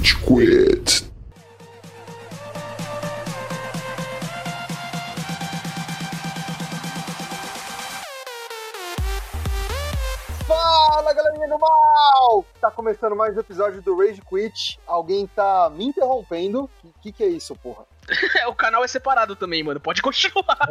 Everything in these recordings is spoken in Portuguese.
Rage Quit. Fala galerinha do mal! Tá começando mais um episódio do Rage Quit. Alguém tá me interrompendo. O que, que é isso, porra? É, o canal é separado também, mano. Pode continuar.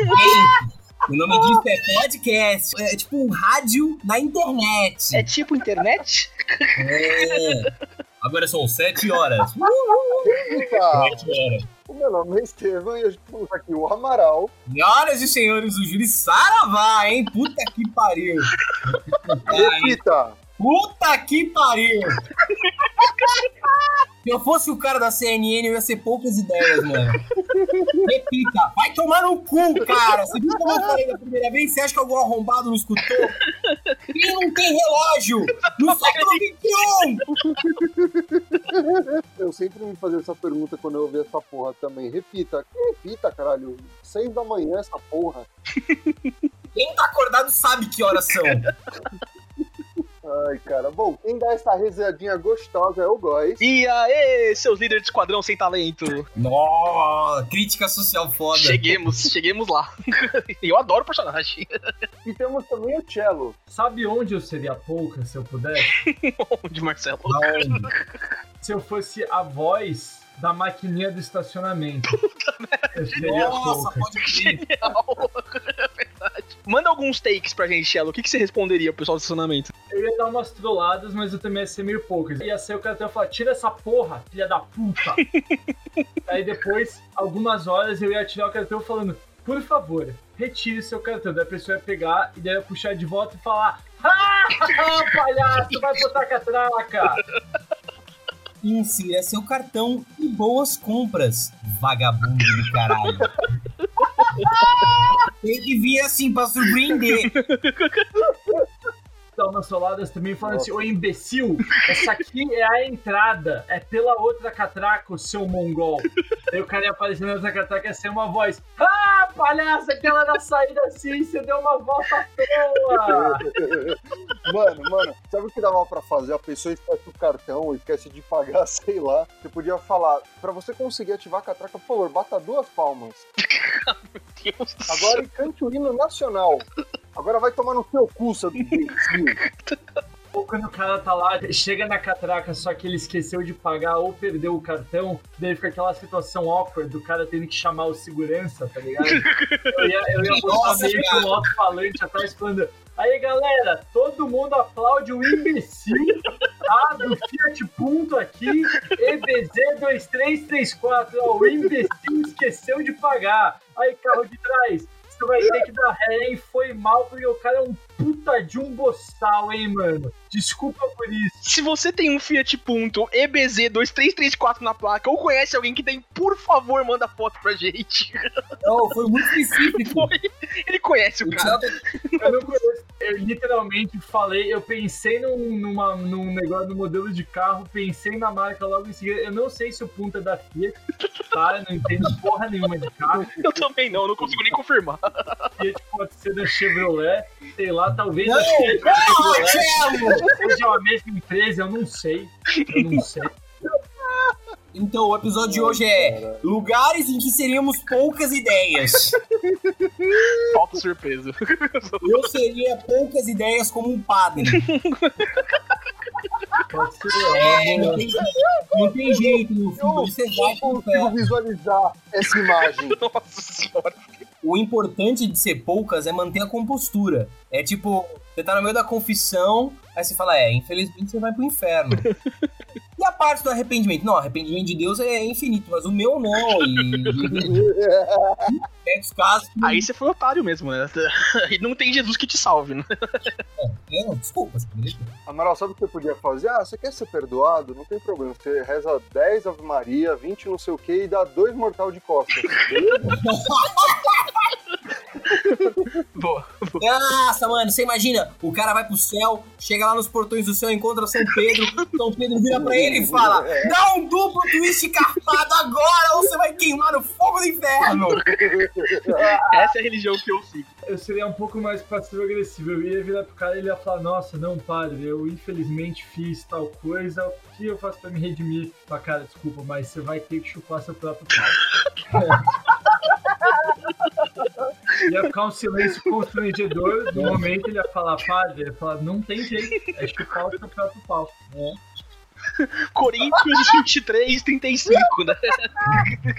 Gente, o nome disso é podcast. É tipo um rádio na internet. É tipo internet? É. Agora são 7 horas. 7 horas. O meu nome é Estevam e a gente temos aqui o Amaral. Senhoras e senhores, o Júri Saravá, hein? Puta que pariu. Repita! Puta que pariu. Se eu fosse o cara da CNN, eu ia ser poucas ideias, mano. Repita, vai tomar no cu, cara. Você viu como eu falei da primeira vez? Você acha que algum arrombado não escutou? Quem não tem relógio? No século XXI! Eu sempre me fazia essa pergunta quando eu ouvi essa porra também. Repita. Repita, caralho? Seis da manhã essa porra. Quem tá acordado sabe que horas são. Ai, cara. Bom, quem dá essa risadinha gostosa é o Góis. E aí, seus líderes de esquadrão sem talento. Nossa, crítica social foda. Cheguemos, cheguemos lá. Eu adoro o personagem. E temos também o Cello. Sabe onde eu seria pouca se eu pudesse? De Marcelo. Se eu fosse a voz da maquininha do estacionamento. Eu seria Nossa, pouca. pode crer. Genial. Verdade. Manda alguns takes pra gente, Shello. O que, que você responderia pro pessoal do estacionamento? Eu ia dar umas trolladas, mas eu também ia ser meio poucas. Ia ser o cara até falar, tira essa porra, filha da puta. Aí depois, algumas horas, eu ia tirar o cartão falando, por favor, retire seu cartão. Daí a pessoa ia pegar e daí ia puxar de volta e falar, ah, palhaço, vai botar catraca. Insira seu cartão e boas compras, vagabundo do caralho. Tem que vir assim pra surpreender. dar umas soladas também falando assim, ô imbecil, essa aqui é a entrada, é pela outra catraca, o seu mongol. Aí o cara ia aparecendo na outra catraca ia ser uma voz, ah, palhaça, aquela na saída assim, você deu uma volta à toa. Mano, mano, sabe o que dava pra fazer? A pessoa esquece cartão, esquece de pagar, sei lá. Você podia falar, pra você conseguir ativar a catraca, por favor, bata duas palmas. Deus Agora cante o hino nacional. Agora vai tomar no seu cu, seu. Ou quando o cara tá lá, chega na catraca, só que ele esqueceu de pagar ou perdeu o cartão, daí fica aquela situação awkward do cara tendo que chamar o segurança, tá ligado? Eu ia, eu ia botar Nossa, meio que um alto-falante atrás falando. Aí galera, todo mundo aplaude o imbecil tá? do Fiat Punto aqui, EBZ2334. Ó, o imbecil esqueceu de pagar. Aí, carro de trás, você vai ter que dar ré, hein? Foi mal, porque o cara é um puta de um boçal, hein, mano? Desculpa por isso. Se você tem um Fiat Punto EBZ2334 na placa ou conhece alguém que tem, por favor, manda foto pra gente. Não, foi muito específico. Foi. Ele conhece o O cara. Thiago- Eu não conheço. Eu literalmente falei, eu pensei num, numa, num negócio, no modelo de carro, pensei na marca logo em seguida. Eu não sei se o Punto é da Fiat, tá? Eu não entendo porra nenhuma de carro. Eu também não, eu não consigo nem confirmar. Fiat pode ser da Chevrolet, sei lá, talvez Não, a Fiat não, Chevrolet Marcelo! seja a mesma empresa, eu não sei. Eu não sei. Então, o episódio de hoje é lugares em que seríamos poucas ideias. Falta surpresa. Eu seria poucas ideias como um padre. Pode ser. É, é não boa. tem, não tem jeito, meu filho. Eu Você vai com consigo visualizar essa imagem. Nossa senhora. O importante de ser poucas é manter a compostura. É tipo, você tá no meio da confissão, aí você fala, é, infelizmente você vai pro inferno. e a parte do arrependimento? Não, arrependimento de Deus é infinito, mas o meu não. E é dos casos que. Aí você foi otário mesmo, né? E não tem Jesus que te salve, né? É, não, desculpa, você. Amaral, sabe o que você podia fazer? Ah, você quer ser perdoado? Não tem problema. Você reza 10 Ave Maria, 20 não sei o que e dá dois mortal de costas. Beleza? Boa. Nossa, mano, você imagina, o cara vai pro céu, chega lá nos portões do céu, encontra São Pedro, São Pedro vira pra ele e fala: Dá um duplo twist carpado agora ou você vai queimar no fogo do inferno! Essa é a religião que eu sigo. Eu seria um pouco mais passivo-agressivo. Eu ia virar pro cara e ele ia falar: Nossa, não, padre, eu infelizmente fiz tal coisa. O que eu faço pra me redimir? Fala, cara, desculpa, mas você vai ter que chupar seu próprio pau. ia ficar um silêncio constrangedor. No momento ele ia falar: Padre, ele ia falar: Não tem jeito, é chupar o seu próprio pau. Corinthians 23, 35, né?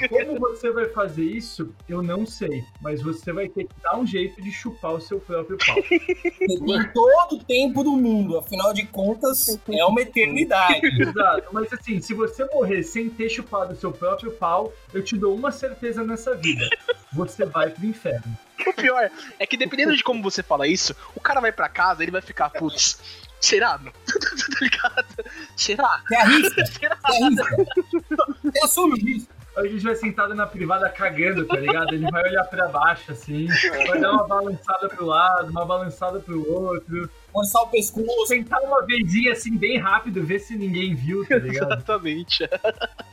Como você vai fazer isso, eu não sei. Mas você vai ter que dar um jeito de chupar o seu próprio pau. Tem todo o tempo do mundo, afinal de contas, é uma eternidade. Exato. Mas assim, se você morrer sem ter chupado o seu próprio pau, eu te dou uma certeza nessa vida. Você vai pro inferno. O pior é que dependendo de como você fala isso, o cara vai pra casa, ele vai ficar, putz, será? não? tá ligado? Será? Você arrisca, você arrisca. Você assume o risco. A gente vai sentado na privada cagando, tá ligado? Ele vai olhar pra baixo, assim, vai dar uma balançada pro lado, uma balançada pro outro. Forçar o pescoço. Sentar uma vezinha assim, bem rápido, ver se ninguém viu, tá ligado? Exatamente.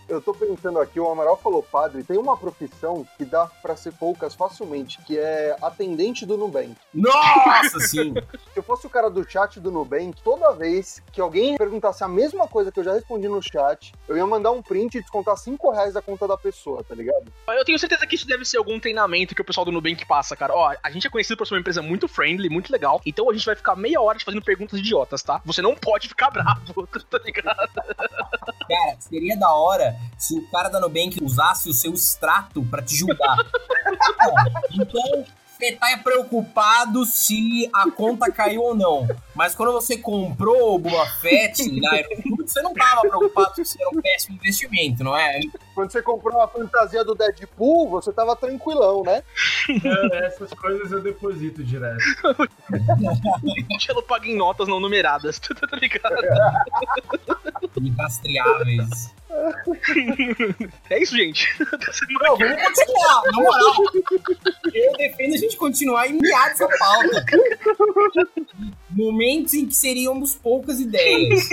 Eu tô pensando aqui, o Amaral falou padre, tem uma profissão que dá pra ser poucas facilmente, que é atendente do Nubank. Nossa, sim. Se eu fosse o cara do chat do Nubank, toda vez que alguém perguntasse a mesma coisa que eu já respondi no chat, eu ia mandar um print e descontar 5 reais da conta da pessoa, tá ligado? Eu tenho certeza que isso deve ser algum treinamento que o pessoal do Nubank passa, cara. Ó, a gente é conhecido por ser uma empresa muito friendly, muito legal. Então a gente vai ficar meia hora te fazendo perguntas idiotas, tá? Você não pode ficar bravo, tá ligado? Cara, seria da hora se o cara da Nubank usasse o seu extrato pra te julgar. então, você tá preocupado se a conta caiu ou não. Mas quando você comprou o Boba Fett na você não tava preocupado se era um péssimo investimento, não é? Quando você comprou uma fantasia do Deadpool, você tava tranquilão, né? É, essas coisas eu deposito direto. Ela paga em notas não numeradas, tá ligado? Incastreáveis. É isso, gente. Não, vamos continuar, na moral. Eu defendo a gente continuar e miar essa pauta. Momentos em que seríamos poucas ideias.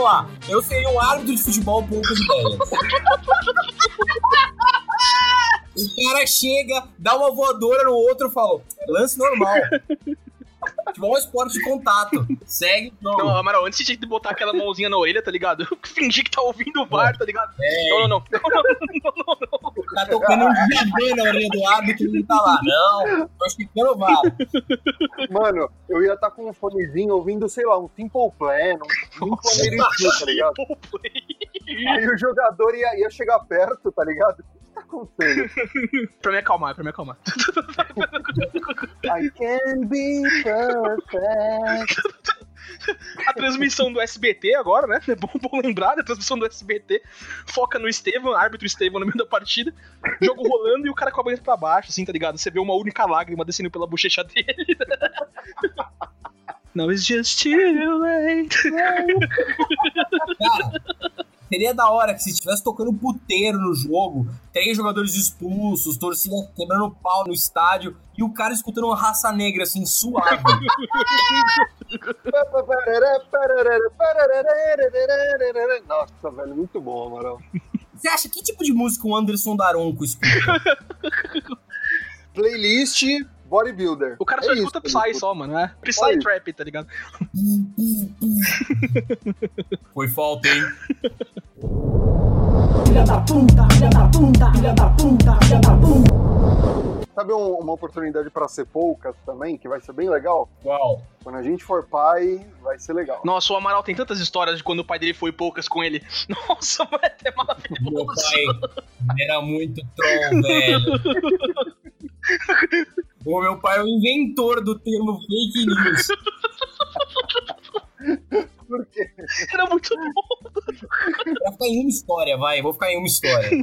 Vamos lá. Eu seria um árbitro de futebol poucas ideias. O cara chega, dá uma voadora no outro e fala: lance normal. Futebol é um esporte de contato. Segue o Não. Amaral, antes que botar aquela mãozinha na orelha, tá ligado? Fingir que tá ouvindo o VAR, tá ligado? É, Não, não, não. Não, não, não. tá tocando um diabê na orelha do árbitro e ele tá lá. Não, tô chegando o VAR. Mano, eu ia estar com um fonezinho ouvindo, sei lá, um Simple Plan, um Simple tá ligado? Aí o jogador ia, ia chegar perto, tá ligado? Que tá acontecendo? Pra me acalmar, pra me acalmar. I can be perfect. A transmissão do SBT agora, né? É bom, bom lembrar, a transmissão do SBT foca no Estevam, árbitro Estevam no meio da partida, jogo rolando e o cara com a cabeça pra baixo, assim, tá ligado? Você vê uma única lágrima descendo pela bochecha dele. Now it's just too late. Seria da hora que se estivesse tocando puteiro no jogo, três jogadores expulsos, torcida quebrando pau no estádio e o cara escutando uma raça negra assim, suave. Nossa, velho, muito bom, Amaral. Você acha que tipo de música o Anderson Daronco escuta? Playlist Bodybuilder. O cara só É isso escuta ele Psy só, mano, né? Psy isso. Trap, tá ligado? Foi falta, hein? Filha da puta, filha da puta, filha da puta, filha da puta. Sabe um- uma oportunidade pra ser poucas também, que vai ser bem legal? Qual? Quando a gente for pai, vai ser legal. Nossa, o Amaral tem tantas histórias de quando o pai dele foi poucas com ele. Nossa, mano, é Meu maravilhoso. pai era muito troll, velho. O meu pai é o inventor do termo fake news. Por quê? Era muito bom. Vai ficar em uma história, vai. Vou ficar em uma história.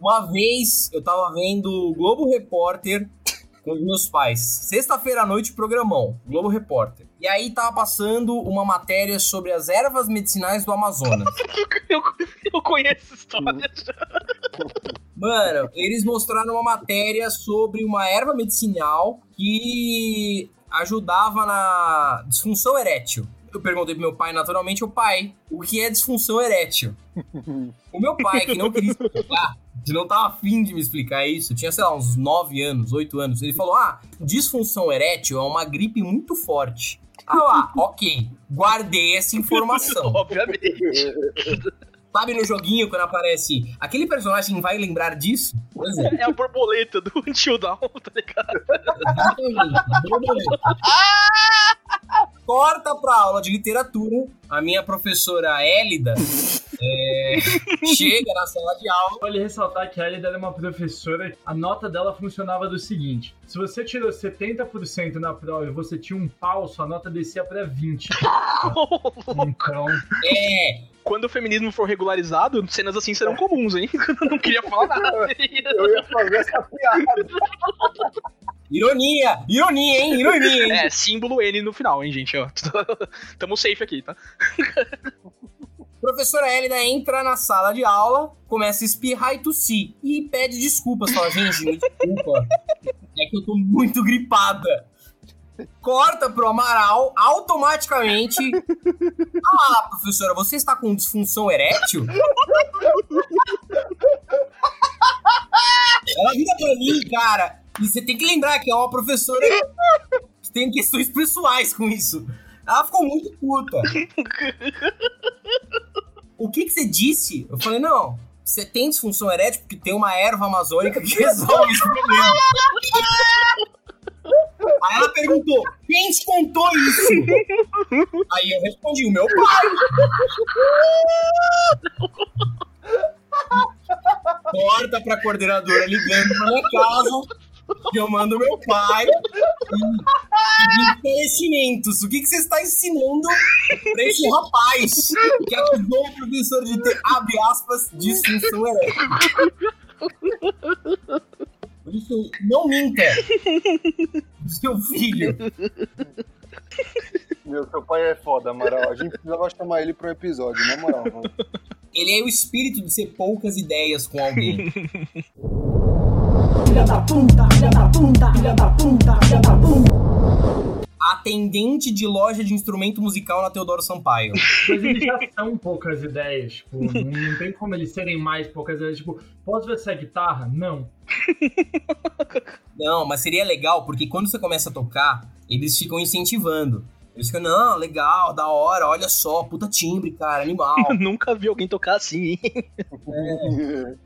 Uma vez eu tava vendo o Globo Repórter com os meus pais. Sexta-feira à noite, programão, Globo Repórter. E aí tava passando uma matéria sobre as ervas medicinais do Amazonas. Eu, eu conheço essa história. Mano, eles mostraram uma matéria sobre uma erva medicinal que ajudava na disfunção erétil. Eu perguntei pro meu pai, naturalmente, o pai, o que é disfunção erétil? O meu pai, que não queria explicar, que não tava afim de me explicar isso, tinha, sei lá, uns 9 anos, 8 anos, ele falou, ah, disfunção erétil é uma gripe muito forte. Ah lá, ok, guardei essa informação. Obviamente. Sabe no joguinho quando aparece aquele personagem vai lembrar disso? Pois é. É a borboleta do Until Dawn, tá ligado? Exatamente. Borboleta. Corta pra aula de literatura. A minha professora Élida é, chega na sala de aula. Vale ressaltar que a Elida era uma professora, a nota dela funcionava do seguinte: se você tirou 70% na prova e você tinha um pau, sua nota descia pra 20. Então, É, Quando o feminismo for regularizado, cenas assim serão comuns, hein? Eu não queria falar nada. Eu ia fazer essa piada. Ironia, ironia, hein? Ironia, hein? É, símbolo N no final, hein, gente? Ó, tamo safe aqui, tá? Professora Élida entra na sala de aula, começa a espirrar e tossir. E pede desculpas. Fala, gente, me desculpa. É que eu tô muito gripada. Corta pro Amaral, automaticamente. Ah, professora, você está com disfunção erétil? Ela vira pra mim, cara. E você tem que lembrar que é uma professora que tem questões pessoais com isso. Ela ficou muito puta. O que, que você disse? Eu falei, não, você tem disfunção erétil porque tem uma erva amazônica que resolve esse problema. Aí ela perguntou, quem te contou isso? Aí eu respondi, o meu pai. Corta pra coordenadora ligando pra minha casa, chamando meu pai e pedindo esclarecimentos. O que, que você está ensinando pra esse rapaz que acusou o professor de ter, abre aspas, disfunção erétil? Por isso, não minta. Seu filho. Meu, seu pai é foda, Amaral. A gente precisava chamar ele pra um episódio, na moral. mano. Ele é o espírito de ser poucas ideias com alguém. Filha da puta, filha da puta, filha da puta, filha da puta. Atendente de loja de instrumento musical na Teodoro Sampaio. mas eles já são poucas ideias, tipo, não, tem como eles serem mais poucas ideias. Tipo, posso ver essa guitarra? Não. Não, mas seria legal, porque quando você começa a tocar, eles ficam incentivando. Eles ficam, não, legal, da hora, olha só, puta timbre, cara, animal. Eu nunca vi alguém tocar assim, hein?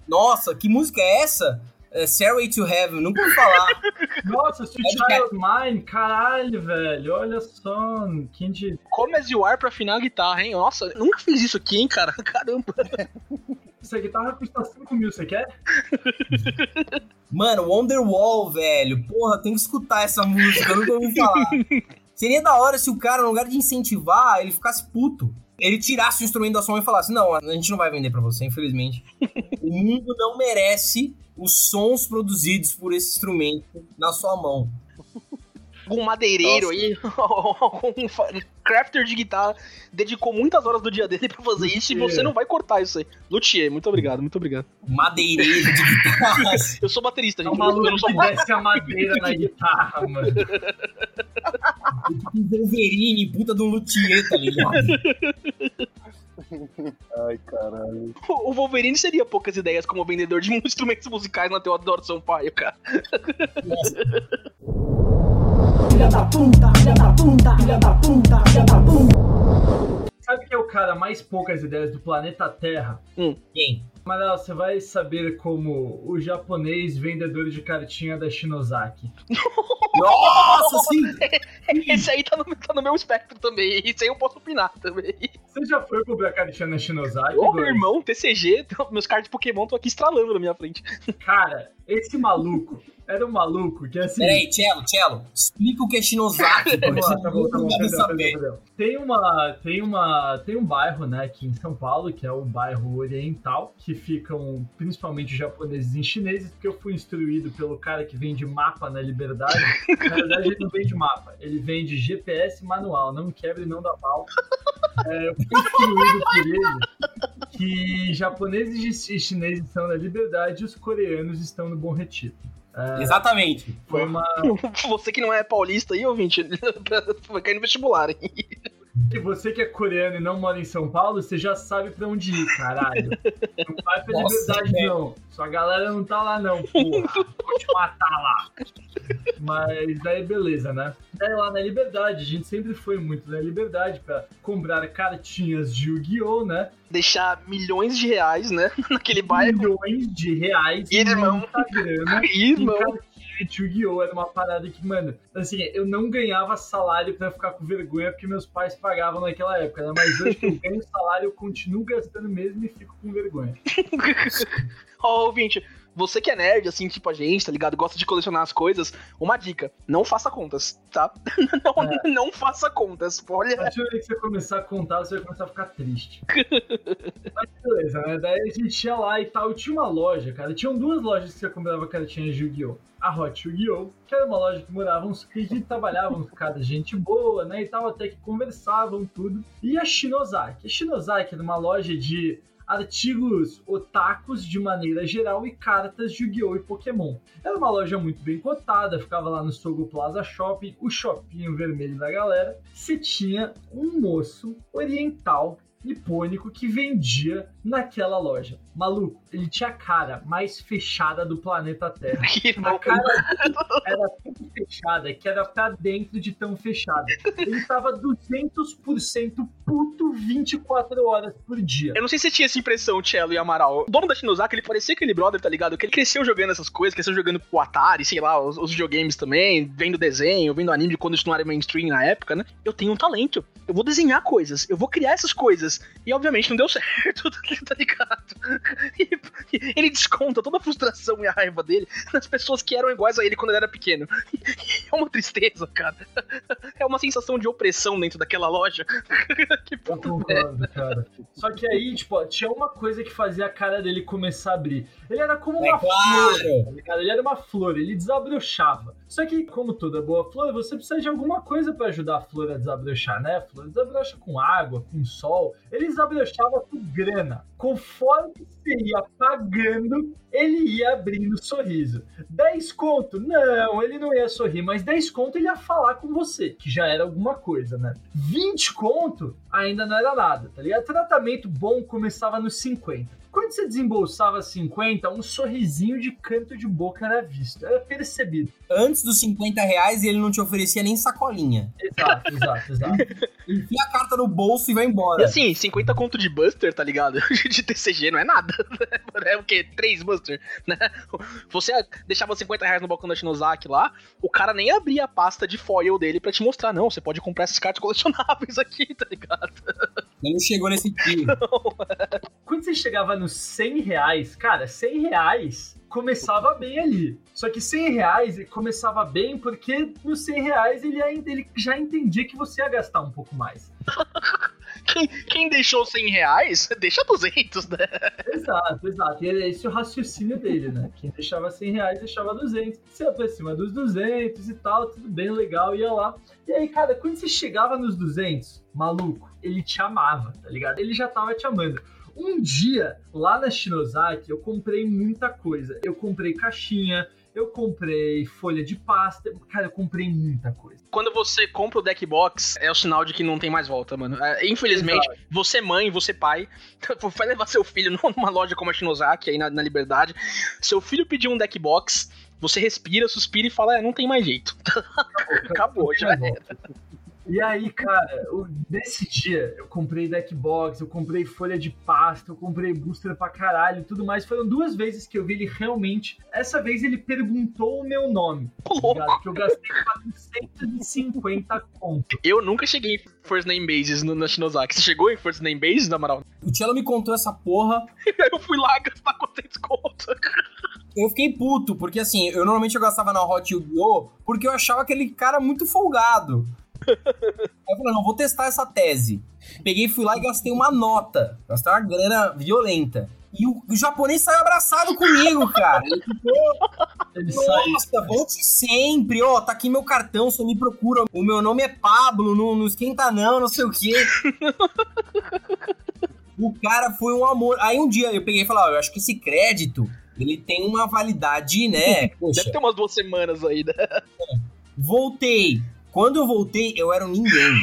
Nossa, que música é essa? É Stairway to Heaven, nunca ouvi falar. Nossa, Sweet de Child Mine, caralho, velho. Olha só, quem de. Come as you are pra afinar a guitarra, hein? Nossa, nunca fiz isso aqui, hein, cara? Caramba. Essa guitarra custa 5 mil, você quer? Mano, Wonderwall, velho. Porra, tem que escutar essa música, eu nunca ouvi falar. Seria da hora se o cara, no lugar de incentivar, ele ficasse puto. Ele tirasse o instrumento da sua mão e falasse: Não, a gente não vai vender pra você, infelizmente. o mundo não merece os sons produzidos por esse instrumento na sua mão. Algum madeireiro aí, algum crafter de guitarra, dedicou muitas horas do dia dele pra fazer isso e você não vai cortar isso aí. Luthier, muito obrigado, muito obrigado. Madeireiro de guitarras. Eu sou baterista, É gente. um eu maluco sou que desce a madeira na guitarra, mano. Um Wolverine, puta um luthier, tá ligado? Ai, caralho. O Wolverine seria poucas ideias como vendedor de instrumentos musicais na Teodoro Sampaio, cara. Filha da puta, filha da puta, filha da puta, filha da puta. Sabe quem é o cara mais poucas ideias do planeta Terra? Quem? Mas você vai saber como o japonês vendedor de cartinha da Shinozaki. Nossa, sim! Esse aí tá no, tá no meu espectro também. Esse aí eu posso opinar também. Você já foi comprar cartinha na Shinozaki? Ô, meu irmão, TCG, meus cards de Pokémon estão aqui estralando na minha frente. Cara, esse maluco, Era um maluco que assim. Peraí, Cello, Cello, explica o que é Shinozaki, Tá bom, tá bom, perdão. Tem uma, tem uma, tem um bairro, né, aqui em São Paulo, que é o bairro Oriental, que ficam principalmente japoneses e chineses, porque eu fui instruído pelo cara que vende mapa na Liberdade. Na verdade, ele não vende mapa, ele vende GPS manual, não quebra e não dá pau. É, eu fui instruído por ele que japoneses e chineses estão na Liberdade e os coreanos estão no Bom Retiro. Exatamente. Foi uma, Você que não é paulista aí, ouvinte, vai cair no vestibular, hein? E você que é coreano e não mora em São Paulo, você já sabe pra onde ir, caralho. Não vai pra Nossa, liberdade, velho. não. Sua galera não tá lá, não, porra. Vou te matar lá. Mas daí, beleza, né? Daí lá na Liberdade, a gente sempre foi muito na Liberdade pra comprar cartinhas de Yu-Gi-Oh!, né? Deixar milhões de reais, né? Naquele bairro. Milhões de reais Irmão. grana. Irmão. De Yu-Gi-Oh! Era uma parada que, mano, assim, eu não ganhava salário pra ficar com vergonha porque meus pais pagavam naquela época, né? Mas hoje que eu ganho salário, eu continuo gastando mesmo e fico com vergonha. Ó, ouvinte, você que é nerd, assim, tipo a gente, tá ligado? Gosta de colecionar as coisas, uma dica, não faça contas, tá? Não, não faça contas. Olha, A momento que você começar a contar, você vai começar a ficar triste. Mas beleza, né? Daí a gente ia lá e tal. Tinha uma loja, cara. Tinham duas lojas que você comprava cartinhas de Yu-Gi-Oh! A Hot Yu-Gi-Oh! Que era uma loja que moravam uns que trabalhavam com cada gente boa, né? E tal, até que conversavam tudo. E a Shinozaki. A Shinozaki era uma loja de artigos otakus de maneira geral e cartas de Yu-Gi-Oh! e Pokémon. Era uma loja muito bem cotada, ficava lá no Sogo Plaza Shopping, o shoppinho vermelho da galera. Você tinha um moço oriental nipônico que vendia naquela loja. Maluco, ele tinha a cara mais fechada do planeta Terra. que A cara era tão fechada que era pra dentro de tão fechada. Ele tava 200% puto 24 horas por dia. Eu não sei se você tinha essa impressão, Cello e Amaral. O dono da Shinozaki, ele parecia aquele brother, tá ligado? Que ele cresceu jogando essas coisas, cresceu jogando pro Atari, sei lá, os, os videogames também, vendo desenho, vendo anime quando isso não era mainstream na época, né? Eu tenho um talento. Eu vou desenhar coisas, eu vou criar essas coisas. E obviamente não deu certo, tá ligado? E ele desconta toda a frustração e a raiva dele nas pessoas que eram iguais a ele quando ele era pequeno. É uma tristeza, cara. É uma sensação de opressão dentro daquela loja. que Eu concordo, cara. Só que aí, tipo, tinha uma coisa que fazia a cara dele começar a abrir. Ele era como É uma claro. flor, tá ligado? Ele era uma flor, ele desabrochava. Só que, como toda boa flor, você precisa de alguma coisa pra ajudar a flor a desabrochar, né? A flor desabrocha com água, com sol. Ele desabrochava com grana. Conforme você ia pagando, ele ia abrindo sorriso. 10 conto? Não, ele não ia sorrir, mas 10 conto ele ia falar com você, que já era alguma coisa, né? 20 conto ainda não era nada, tá ligado? Tratamento bom começava nos 50. Quando você desembolsava 50, um sorrisinho de canto de boca era visto, era percebido. Antes dos 50 reais, ele não te oferecia nem sacolinha. Exato, exato, exato. Enfia a carta no bolso e vai embora. E assim, 50 conto de Buster, tá ligado? De TCG não é nada. É o quê? 3 Buster, né? Você deixava 50 reais no balcão da Shinozaki lá, o cara nem abria a pasta de foil dele pra te mostrar. Não, você pode comprar essas cartas colecionáveis aqui, tá ligado? Ele não chegou nesse tiro. Quando você chegava nos 100 reais, cara, 100 reais começava bem ali. Só que 100 reais ele começava bem porque nos 100 reais ele, ainda, ele já entendia que você ia gastar um pouco mais. Quem, quem deixou 100 reais, deixa 200, né? Exato, exato. E é esse o raciocínio dele, né? Quem deixava 100 reais deixava 200. Você ia pra cima dos 200 e tal, tudo bem, legal, ia lá. E aí, cara, quando você chegava nos 200, maluco, ele te amava, tá ligado? Ele já tava te amando. Um dia, lá na Shinozaki, eu comprei muita coisa. Eu comprei caixinha, eu comprei folha de pasta. Cara, eu comprei muita coisa. Quando você compra o deck box, é o sinal de que não tem mais volta, mano. É, infelizmente, você mãe, você pai, vai levar seu filho numa loja como a Shinozaki, aí na, na Liberdade. Seu filho pediu um deck box, você respira, suspira e fala, é, não tem mais jeito. Acabou, já era. E aí, cara, eu- nesse dia eu comprei deck box, eu comprei folha de pasta, eu comprei booster pra caralho e tudo mais. Foram duas vezes que eu vi ele realmente. Essa vez ele perguntou o meu nome. Tá? Que eu gastei 450 conto. Eu nunca cheguei em First Name Bases no, na Shinozaki. Você chegou em First Name Bases, na moral? O Cello me contou essa porra. Aí eu fui lá gastar 400 conto. eu fiquei puto, porque assim, eu normalmente eu gastava na Hot Yu-Gi-Oh! porque eu achava aquele cara muito folgado. Aí eu falei, não, vou testar essa tese. Peguei, fui lá e gastei uma nota. Gastei uma grana violenta. E o, o japonês saiu abraçado comigo, cara. Ele ficou, nossa, volte sempre. Ó, tá aqui meu cartão, você me procura. O meu nome é Pablo, não, não esquenta não, não sei o quê. o cara foi um amor. Aí um dia eu peguei e falei, ó, eu acho que esse crédito, ele tem uma validade, né? Poxa, Deve ter umas duas semanas aí, né? voltei. Quando eu voltei, eu era um ninguém.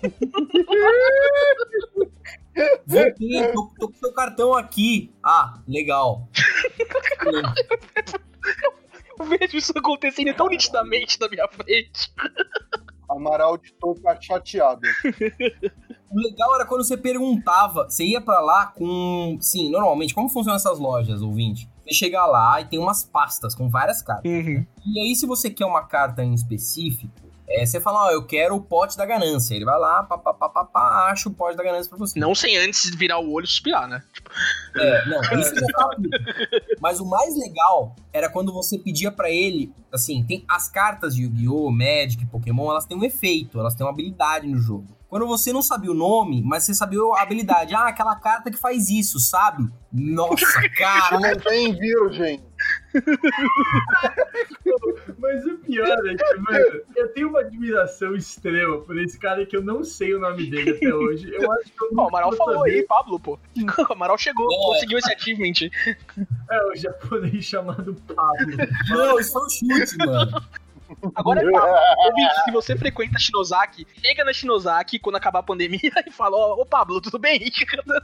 Voltei, tô, tô com seu cartão aqui. Ah, legal. Eu vejo isso acontecendo tão nitidamente na minha frente. Amaral de touca chateado. O legal era quando você perguntava, você ia pra lá com. Sim, normalmente, como funcionam essas lojas, ouvinte? Você chega lá e tem umas pastas com várias cartas. Uhum. E aí, se você quer uma carta em específico, é, você fala, ó, eu quero o pote da ganância. Ele vai lá, pá, pá, pá, pá, pá, acha o pote da ganância pra você. Não sem antes virar o olho e suspirar, né? É, não, isso já tá. Mas o mais legal era quando você pedia pra ele, assim, tem as cartas de Yu-Gi-Oh, Magic, Pokémon, elas têm um efeito, elas têm uma habilidade no jogo. Quando você não sabia o nome, mas você sabia a habilidade, ah, aquela carta que faz isso, sabe? Nossa, cara, Não tem virgem. Mas o pior é que, mano, eu tenho uma admiração extrema por esse cara que eu não sei o nome dele até hoje. Eu acho que eu não o Amaral falou saber. aí, Pablo, pô. O Amaral chegou, É. conseguiu esse achievement. É o japonês chamado Pablo. não, isso foi um chute, mano. Agora é Pablo. Ouvinte, se você frequenta a Shinosaki, chega na Shinosaki quando acabar a pandemia e fala, ó, ô Pablo, tudo bem?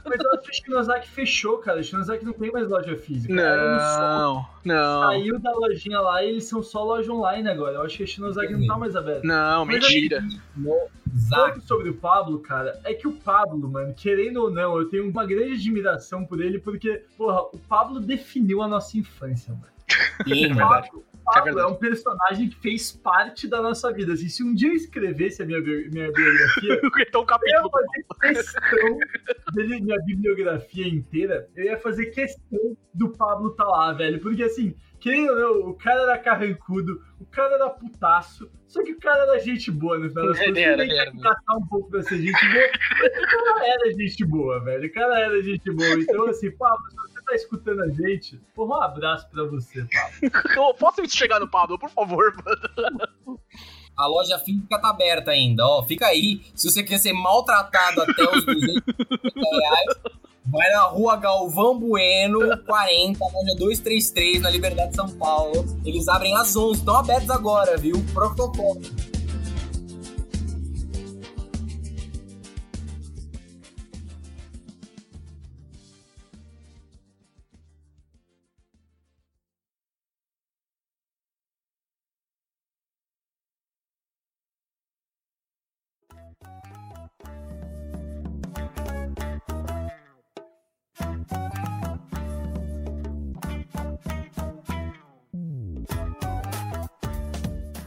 Mas eu acho que o Shinozaki fechou, cara. O Shinozaki não tem mais loja física. Não, não, Saiu da lojinha lá e eles são só loja online agora. Eu acho que a Shinozaki não tá mais aberta. não, Mas mentira. Pouco sobre o Pablo, cara, é que o Pablo, mano, querendo ou não, eu tenho uma grande admiração por ele, porque, porra, o Pablo definiu a nossa infância, mano. Sim, O. Pablo, o Pablo é, verdade. um personagem que fez parte da nossa vida. Assim, se um dia eu escrevesse a minha, minha biografia, Então o eu ia capítulo. fazer questão dele, minha bibliografia inteira, eu ia fazer questão do Pablo tá lá, velho. Porque assim, quem ou não, o cara era carrancudo, o cara era putaço, só que o cara era gente boa no final das contas. ele que que gastar um pouco pra ser gente boa, mas o cara era gente boa, velho. O cara era gente boa. Então, assim, Pablo, tá escutando a gente, porra, um abraço pra você, Pablo. Posso chegar no Pablo, por favor, mano? A loja física tá aberta ainda, ó. Fica aí. Se você quer ser maltratado até os 250 reais, vai na rua Galvão Bueno, 40, loja 233, na Liberdade de São Paulo. Eles abrem às 11, estão abertos agora, viu? Protocolo.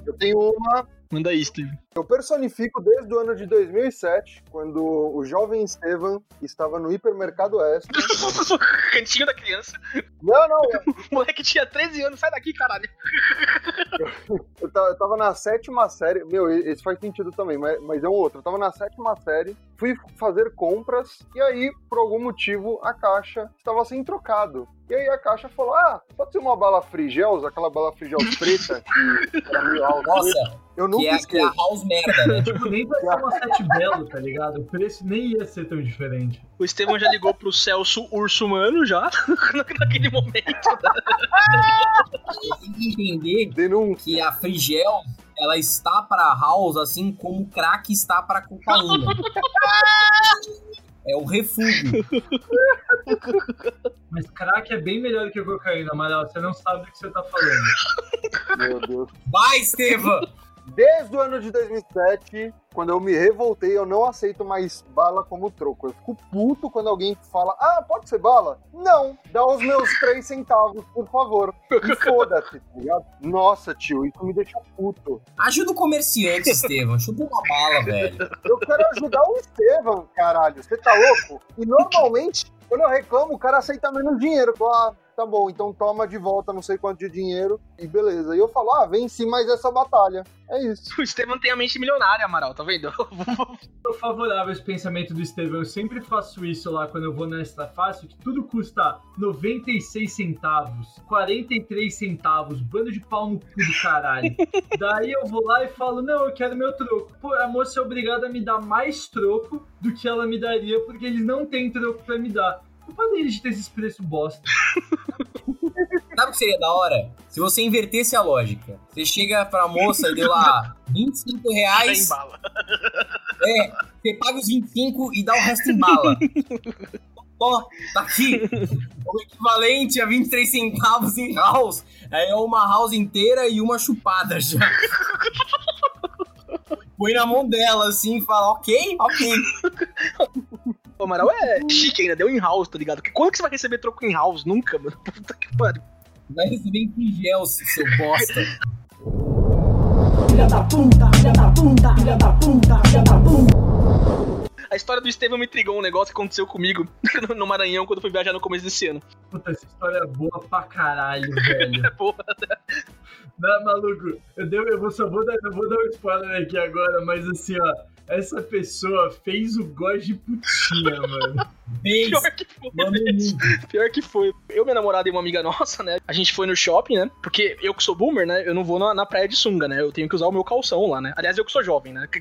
Eu tenho uma. Manda aí, Steve. Eu personifico desde o ano de 2007, quando o jovem Estevam estava no hipermercado Oeste. Cantinho da criança. Não, não, O moleque tinha 13 anos, sai daqui, caralho. eu eu tava na sétima série. Meu, esse faz sentido também, mas, mas é um outro. Eu tava na sétima série, fui fazer compras, e aí, por algum motivo, a caixa estava sem trocado. E aí a caixa falou: Ah, pode ser uma bala Frigels, aquela bala Frigels preta que era meio alta. Nossa, Eu que nunca que é a esqueço. house merda, né? Tipo, nem vai ser uma sete belo, tá ligado? O preço nem ia ser tão diferente. O Estevão já ligou pro Celso Urso Mano já, naquele momento. Tem que entender Denúncia. que a Frigel, ela está para house assim como o crack está para cocaína. É o refúgio. Mas crack é bem melhor que a cocaína, Amaral. Você não sabe do que você tá falando. Meu Deus. Vai, Estevam! Desde o ano de 2007, quando eu me revoltei, eu não aceito mais bala como troco. Eu fico puto quando alguém fala, ah, pode ser bala? Não, dá os meus três centavos, por favor. E foda-se, tá ligado? Nossa, tio, isso me deixa puto. Ajuda o comerciante, Estevam. Chupa uma bala, velho. Eu quero ajudar o Estevam, caralho. Você tá louco? E normalmente, quando eu reclamo, o cara aceita menos dinheiro. Ah, tá bom, então toma de volta não sei quanto de dinheiro e beleza. E eu falo, ah, venci mais essa batalha. É isso. O Estevam tem a mente milionária, Amaral, tá vendo? sou favorável a esse pensamento do Estevão. Eu sempre faço isso lá quando eu vou na Extra Fácil, que tudo custa 96 centavos, 43 centavos, bando de pau no cu do caralho. Daí eu vou lá e falo, não, eu quero meu troco. Pô, a moça é obrigada a me dar mais troco do que ela me daria, porque eles não têm troco pra me dar. Culpa deles de ter esses preços bosta. Sabe o que seria da hora? Se você invertesse a lógica. Você chega pra moça e deu lá 25 reais. Em bala. É, você paga os 25 e dá o resto em bala. Ó, tá aqui. O equivalente a 23 centavos em house. É uma house inteira e uma chupada já. Põe na mão dela assim e fala, ok, ok. Amaral é chique ainda, deu em house, tá ligado? Porque quando que você vai receber troco em house? Nunca, mano. Puta que pariu. Vai receber em pingel, seu bosta. Filha da puta, filha da puta, filha da puta, filha da puta. A história do Estevão me intrigou um negócio que aconteceu comigo no Maranhão quando eu fui viajar no começo desse ano. Puta, essa história é boa pra caralho, velho. É boa. Não, maluco, eu, dei, eu vou, só vou dar, não vou dar um spoiler aqui agora, mas assim, ó, essa pessoa fez o gosto de putinha, mano. Pior que foi. Pior que foi. Eu, minha namorada e uma amiga nossa, né? A gente foi no shopping, né? Porque eu que sou boomer, né? Eu não vou na, na praia de sunga, né? Eu tenho que usar o meu calção lá, né? Aliás, eu que sou jovem, né?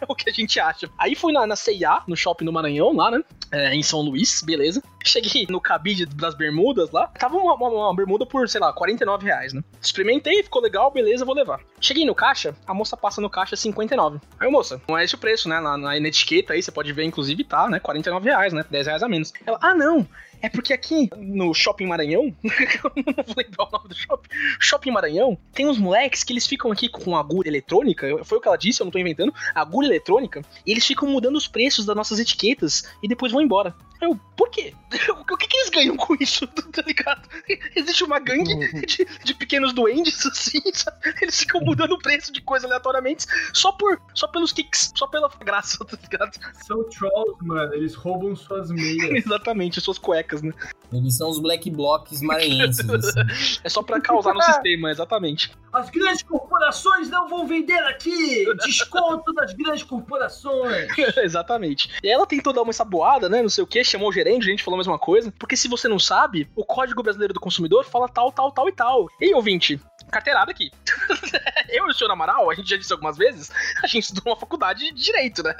É o que a gente acha. Aí fui na, na CIA, no shopping no Maranhão, lá, né? É, em São Luís, beleza. Cheguei no cabide das bermudas lá. Tava uma, uma, uma bermuda por, sei lá, 49 reais, né? Experimentei, ficou legal, beleza, vou levar. Cheguei no caixa, a moça passa no caixa 59. Aí, moça, não é esse o preço, né? Na, na etiqueta aí, você pode ver, inclusive, tá, né? 49 reais, né? 10 reais a menos. Ela, ah, não. É porque aqui no Shopping Maranhão, eu não vou lembrar o nome do shopping, Shopping Maranhão, tem uns moleques que eles ficam aqui com agulha eletrônica, foi o que ela disse, eu não tô inventando, agulha eletrônica, e eles ficam mudando os preços das nossas etiquetas e depois vão embora. Eu, por quê? O que, que eles ganham com isso, tá ligado? Existe uma gangue de, de pequenos duendes, assim, sabe? Eles ficam mudando o preço de coisa aleatoriamente só por só pelos kicks, só pela graça, tá ligado? São trolls, mano, eles roubam suas meias. Exatamente, suas cuecas, né? Eles são os black blocks maranhenses. assim. É só pra causar no sistema, exatamente. As grandes corporações não vão vender aqui! Desconto das grandes corporações! Exatamente. E ela tentou dar uma saboada, né? Não sei o que, chamou o gerente, a gente falou a mesma coisa. Porque se você não sabe, o Código Brasileiro do Consumidor fala tal, tal, tal e tal. E aí, ouvinte, carteirada aqui. eu e o senhor Amaral, a gente já disse algumas vezes, a gente estudou uma faculdade de direito, né?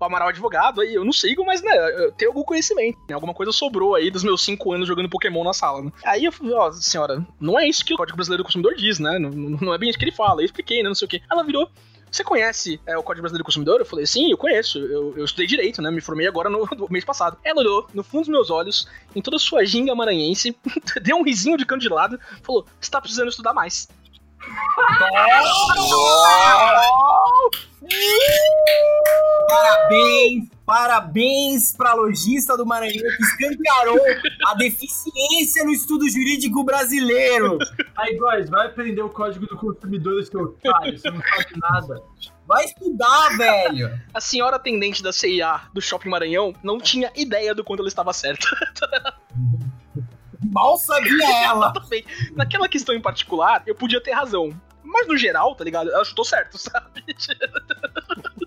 O Amaral é advogado, aí eu não sigo, mas, né, eu tenho algum conhecimento. Alguma coisa sobrou aí dos meus cinco anos jogando Pokémon na sala, né? Aí eu falei, ó, senhora, não é isso que o Código Brasileiro do Consumidor diz, né? Não, não é bem isso que ele fala. Eu expliquei, né? Não sei o quê. Ela virou. Você conhece é, o Código Brasileiro do Consumidor? Eu falei, sim, eu conheço. Eu, eu estudei direito, né? Me formei agora no, no mês passado. Ela olhou no fundo dos meus olhos, em toda a sua ginga maranhense, deu um risinho de canto de lado, falou: Você tá precisando estudar mais. Parabéns, parabéns pra lojista do Maranhão que escancarou a deficiência no estudo jurídico brasileiro. Aí, guys, vai aprender o código do consumidor, seu otário, você não sabe nada. Vai estudar, velho. A senhora atendente da CIA do Shopping Maranhão não tinha ideia do quanto ela estava certa. Mal sabia ela. Naquela questão em particular, eu podia ter razão. Mas no geral, tá ligado? Ela chutou certo, sabe?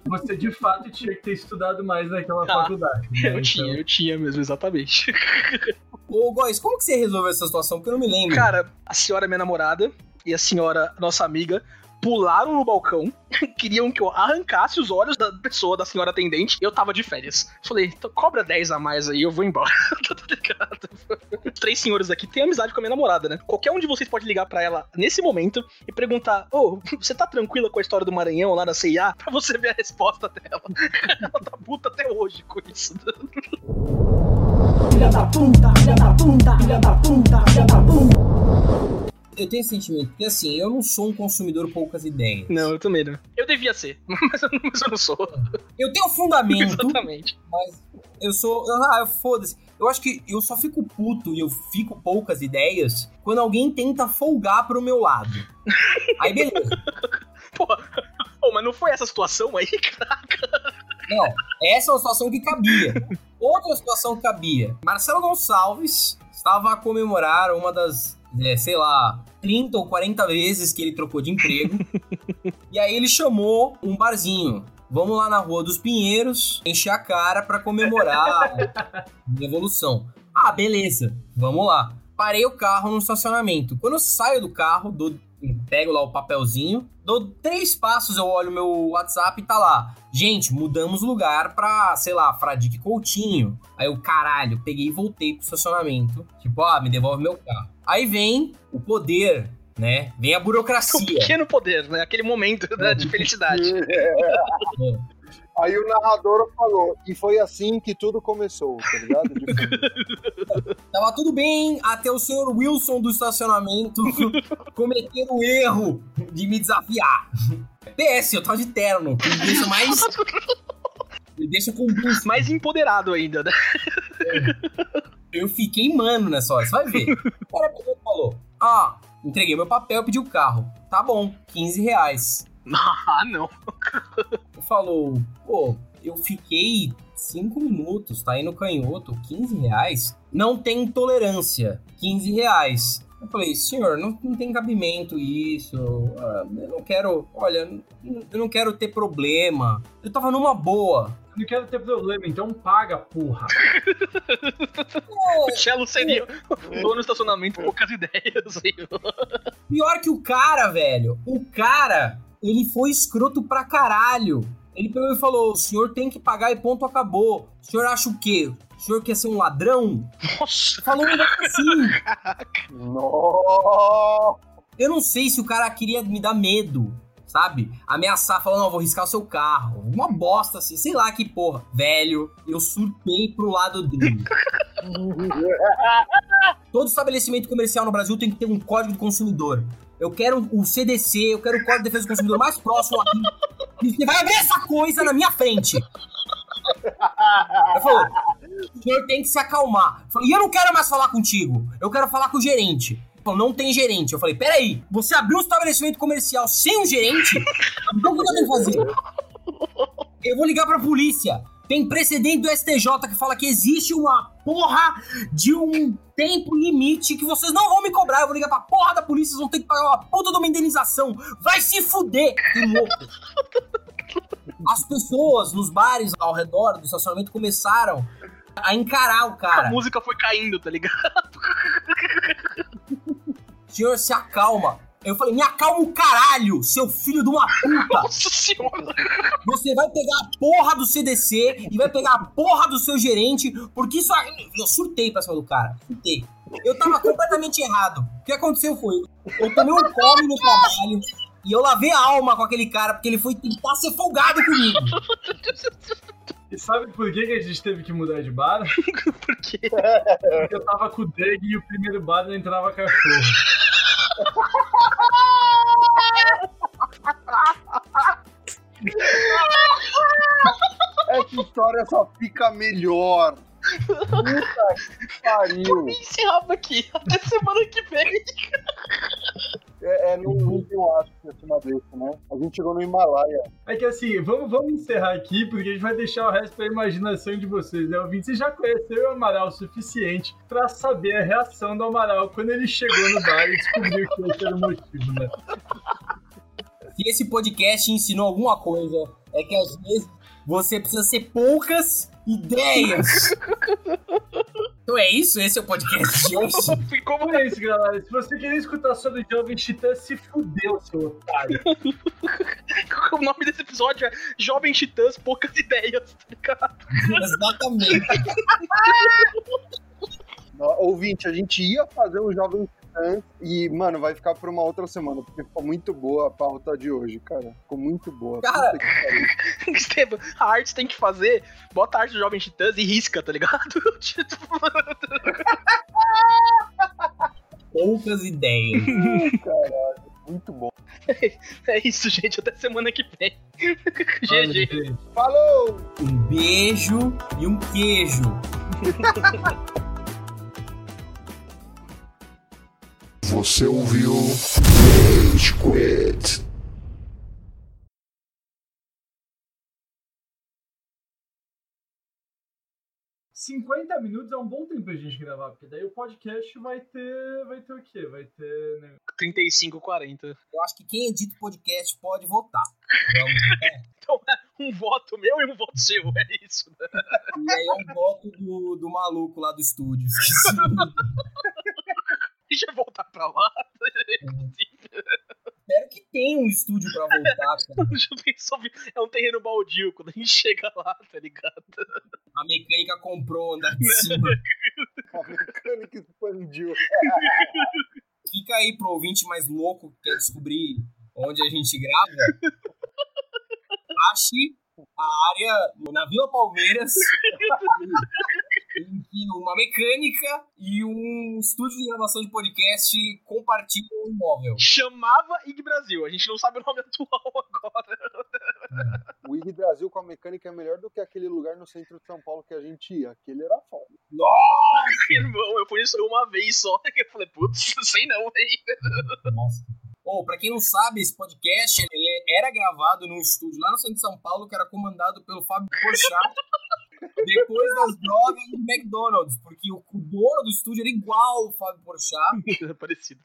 Você de fato tinha que ter estudado mais naquela Ah, faculdade. né? Eu tinha, eu tinha mesmo, exatamente. Ô, Góis, como que você resolveu essa situação? Porque eu não me lembro. Cara, a senhora minha namorada e a senhora nossa amiga pularam no balcão, queriam que eu arrancasse os olhos da pessoa, da senhora atendente, eu tava de férias. Falei, então cobra 10 a mais aí, eu vou embora. tá ligado? Três senhores aqui têm amizade com a minha namorada, né? Qualquer um de vocês pode ligar pra ela nesse momento e perguntar: Ô, você tá tranquila com a história do Maranhão lá na CIA? Pra você ver a resposta dela. ela tá puta até hoje com isso. Filha da puta, filha da puta, filha da puta, filha da puta. Eu tenho esse sentimento, porque assim, eu não sou um consumidor poucas ideias. Não, eu também não. Eu devia ser, mas eu, mas eu não sou. Eu tenho fundamento, Exatamente. mas eu sou. Ah, foda-se. Eu acho que eu só fico puto e eu fico poucas ideias quando alguém tenta folgar pro meu lado. Aí beleza. Pô, pô, mas não foi essa situação aí, caraca? Não, essa é uma situação que cabia. Outra situação que cabia. Marcelo Gonçalves estava a comemorar uma das, é, sei lá, 30 ou 40 vezes que ele trocou de emprego. e aí ele chamou um barzinho. Vamos lá na Rua dos Pinheiros, encher a cara pra comemorar a evolução. Ah, beleza, vamos lá. Parei o carro no estacionamento. Quando eu saio do carro, dou, pego lá o papelzinho, dou três passos, eu olho meu WhatsApp e tá lá. Gente, mudamos lugar pra, sei lá, Fradique Coutinho. Aí eu, caralho, peguei e voltei pro estacionamento. Tipo, ah, me devolve meu carro. Aí vem o poder, né? Vem a burocracia. pequeno poder, né? Aquele momento né, de felicidade. Aí o narrador falou, e foi assim que tudo começou, tá ligado? De- Tava tudo bem até o senhor Wilson do estacionamento cometer o erro de me desafiar. PS, eu tava de terno, que me deixa mais. Me deixa com. Mais empoderado ainda, né? Eu fiquei mano nessa hora, você vai ver. O cara pegou e falou: Ah, entreguei meu papel, pedi o carro. Tá bom, 15 reais. Ah, não. Falou, pô, eu fiquei 5 minutos, tá aí no canhoto, 15 reais? Não tem tolerância, 15 reais. Eu falei, senhor, não, não tem cabimento isso. ah, eu não quero, olha, eu não quero ter problema. Eu tava numa boa. Não quero ter problema, então paga, porra. O Cello seria o dono do estacionamento, poucas ideias. aí. Pior que o cara, velho. O cara, ele foi escroto pra caralho. Ele pegou e falou: o senhor tem que pagar e ponto acabou. O senhor acha o quê? O senhor quer ser um ladrão? Nossa, Falou um negócio assim. Nossa! Eu não sei se o cara queria me dar medo, sabe? Ameaçar, falando, não, vou riscar o seu carro. Uma bosta assim, sei lá que porra. Velho, eu surtei pro lado dele. Todo estabelecimento comercial no Brasil tem que ter um código do consumidor. Eu quero o CDC, eu quero o Código de Defesa do Consumidor mais próximo aqui. E você vai abrir essa coisa na minha frente. Ele falou, o senhor tem que se acalmar. Eu falei, e eu não quero mais falar contigo. Eu quero falar com o gerente. Não tem gerente. Eu falei, peraí, você abriu um estabelecimento comercial sem um gerente? Então o que eu tenho que fazer? Eu vou ligar pra polícia. Tem precedente do STJ que fala que existe uma porra de um tempo limite que vocês não vão me cobrar. Eu vou ligar pra porra da polícia, vocês vão ter que pagar uma puta de uma indenização. Vai se fuder, que louco. As pessoas nos bares ao redor do estacionamento começaram a encarar o a cara. música foi caindo, tá ligado? Senhor, se acalma. Eu falei, me acalma o caralho, seu filho de uma puta. Nossa senhora. Você vai pegar a porra do CDC e vai pegar a porra do seu gerente, porque isso aí. Eu surtei pra cima do cara. Surtei. Eu tava completamente errado. O que aconteceu foi. Eu tomei um come no trabalho e eu lavei a alma com aquele cara, porque ele foi tentar ser folgado comigo. E sabe por que, que a gente teve que mudar de bar? Por quê? Porque eu tava com o Doug e o primeiro bar não entrava cachorro. Essa história só fica melhor. Puta que pariu. Me encerrava aqui. Até semana que vem. É, é no último ato acima desse, né? A gente chegou no Himalaia. É que assim, vamos, vamos encerrar aqui, porque a gente vai deixar o resto pra imaginação de vocês, né? Ouvinte, você já conheceu o Amaral o suficiente pra saber a reação do Amaral quando ele chegou no bar e descobriu que esse era o motivo, né? Se esse podcast ensinou alguma coisa, é que às vezes você precisa ser poucas ideias. Então é isso, esse é o podcast de hoje. Então é isso, galera. Se você querer escutar sobre Jovem Titã, se fudeu, seu otário. O nome desse episódio é Jovem Titãs, poucas ideias, tá ligado? Exatamente. Ouvinte, a gente ia fazer um Jovem E, mano, vai ficar por uma outra semana, porque ficou muito boa a pauta de hoje, cara. Ficou muito boa. Cara. Esteban, a arte tem que fazer, bota a arte do Jovem Titãs e risca, tá ligado? Tipo, Poucas ideias. Caralho, muito bom. é isso, gente. Até semana que vem. GG. Falou! Um beijo e um queijo. Você ouviu Rage Quit. 50 minutos é um bom tempo pra gente gravar, porque daí o podcast vai ter. Vai ter o quê? Vai ter. né? 35, 40. Eu acho que quem edita o podcast pode votar. Vamos, é. Então, um voto meu e um voto seu, é isso. Né? E aí é um voto do, do maluco lá do estúdio. Eu voltar pra lá. Espero que tenha um estúdio pra voltar, cara. Já pensou, é um terreno baldio quando a gente chega lá, tá ligado? A mecânica comprou andar de cima. A mecânica expandiu. Fica aí pro ouvinte mais louco que quer descobrir onde a gente grava. Ache a área na Vila Palmeiras em que uma mecânica e um estúdio de gravação de podcast compartilham um imóvel. Chamava IG Brasil, a gente não sabe o nome atual agora. O IG Brasil com a mecânica é melhor do que aquele lugar no centro de São Paulo que a gente ia. Aquele era foda. Irmão, eu fui isso uma vez só. Eu falei, putz, sei não, hein? Nossa. Bom, pra quem não sabe, esse podcast ele era gravado num estúdio lá no centro de São Paulo que era comandado pelo Fábio Porchat. Depois das drogas do McDonald's, porque o dono do estúdio era igual o Fábio Porchat, É parecido.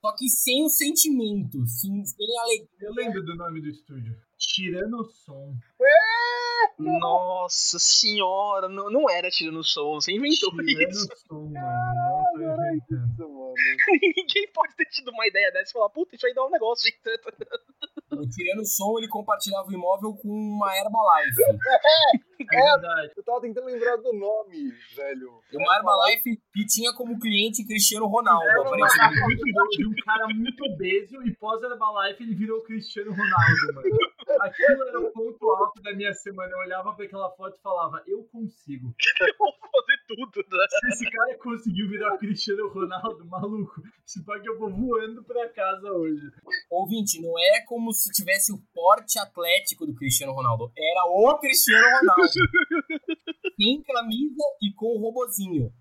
só que sem o sentimento, sem, sem alegria. Eu lembro do nome do estúdio. Tirando o som. Nossa senhora, não, não era tirando o som, você inventou Tirando isso. o som, mano. Não tô inventando. Isso, mano. Ninguém pode ter tido uma ideia dessa e falar, puta, isso aí dá um negócio, gente. O Tirando o Som, ele compartilhava o imóvel com uma Herbalife. É verdade. Eu tava tentando lembrar do nome, velho. E uma Herbalife que tinha como cliente Cristiano Ronaldo, aparentemente. muito de um cara muito obeso e pós-Herbalife ele virou Cristiano Ronaldo, mano. Aquilo era o ponto alto da minha semana. Eu olhava pra aquela foto e falava, eu consigo. Eu vou fazer tudo, né? Se esse cara conseguiu virar o Cristiano Ronaldo, maluco, se pá que eu vou voando pra casa hoje. Ouvinte, não é como se tivesse o porte atlético do Cristiano Ronaldo. Era o Cristiano Ronaldo. Sem camisa e com o robozinho.